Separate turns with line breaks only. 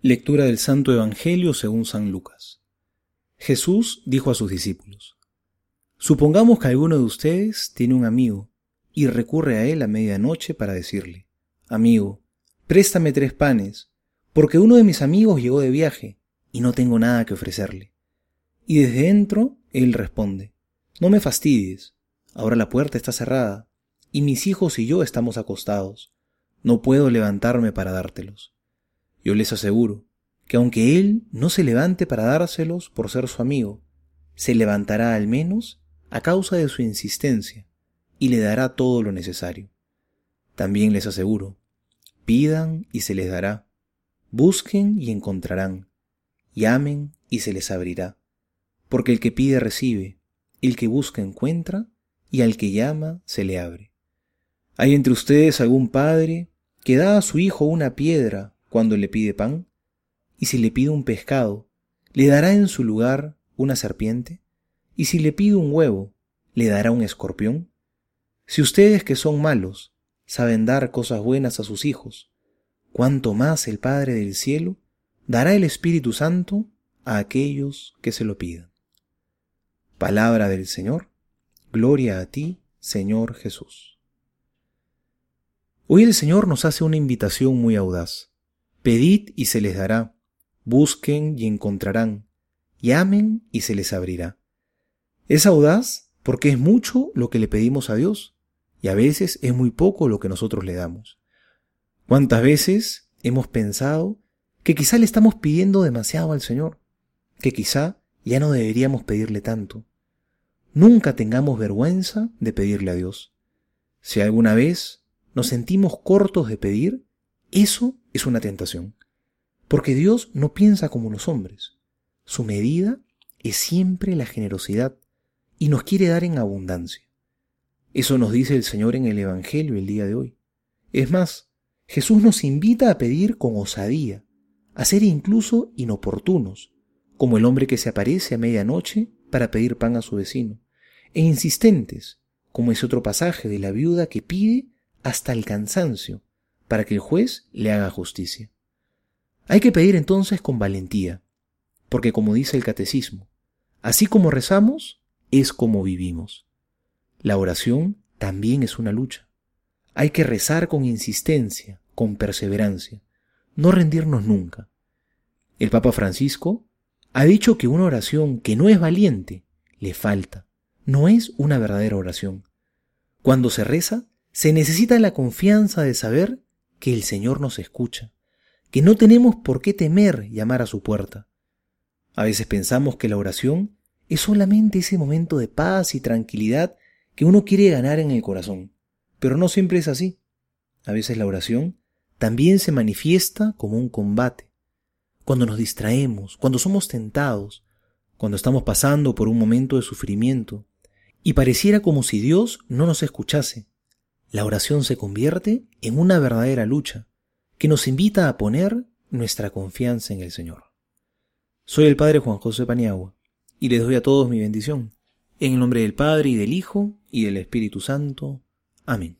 Lectura del Santo Evangelio según San Lucas. Jesús dijo a sus discípulos, Supongamos que alguno de ustedes tiene un amigo y recurre a él a medianoche para decirle, Amigo, préstame tres panes, porque uno de mis amigos llegó de viaje y no tengo nada que ofrecerle. Y desde dentro él responde, No me fastidies, ahora la puerta está cerrada, y mis hijos y yo estamos acostados, no puedo levantarme para dártelos. Yo les aseguro que aunque él no se levante para dárselos por ser su amigo, se levantará al menos a causa de su insistencia y le dará todo lo necesario. También les aseguro, pidan y se les dará, busquen y encontrarán, llamen y se les abrirá, porque el que pide recibe, el que busca encuentra, y al que llama se le abre. ¿Hay entre ustedes algún padre que da a su hijo una piedra cuando le pide pan? ¿Y si le pide un pescado, le dará en su lugar una serpiente? ¿Y si le pide un huevo, le dará un escorpión? Si ustedes que son malos saben dar cosas buenas a sus hijos, ¿cuánto más el Padre del cielo dará el Espíritu Santo a aquellos que se lo pidan. Palabra del Señor, gloria a ti, Señor Jesús. Hoy el Señor nos hace una invitación muy audaz. Pedid y se les dará, busquen y encontrarán, llamen y se les abrirá. Es audaz porque es mucho lo que le pedimos a Dios y a veces es muy poco lo que nosotros le damos. ¿Cuántas veces hemos pensado que quizá le estamos pidiendo demasiado al Señor, que quizá ya no deberíamos pedirle tanto? Nunca tengamos vergüenza de pedirle a Dios. Si alguna vez nos sentimos cortos de pedir, eso es una tentación. Porque Dios no piensa como los hombres. Su medida es siempre la generosidad y nos quiere dar en abundancia. Eso nos dice el Señor en el Evangelio el día de hoy. Es más, Jesús nos invita a pedir con osadía, a ser incluso inoportunos, como el hombre que se aparece a medianoche para pedir pan a su vecino, e insistentes, como ese otro pasaje de la viuda que pide hasta el cansancio, para que el juez le haga justicia. Hay que pedir entonces con valentía, porque como dice el catecismo, así como rezamos, es como vivimos. La oración también es una lucha. Hay que rezar con insistencia, con perseverancia, no rendirnos nunca. El Papa Francisco ha dicho que una oración que no es valiente le falta, no es una verdadera oración. Cuando se reza, se necesita la confianza de saber que el Señor nos escucha, que no tenemos por qué temer llamar a su puerta. A veces pensamos que la oración es solamente ese momento de paz y tranquilidad que uno quiere ganar en el corazón, pero no siempre es así. A veces la oración también se manifiesta como un combate. Cuando nos distraemos, cuando somos tentados, cuando estamos pasando por un momento de sufrimiento, y pareciera como si Dios no nos escuchase, la oración se convierte en una verdadera lucha que nos invita a poner nuestra confianza en el Señor. Soy el Padre Juan José Paniagua y les doy a todos mi bendición. En el nombre del Padre y del Hijo y del Espíritu Santo. Amén.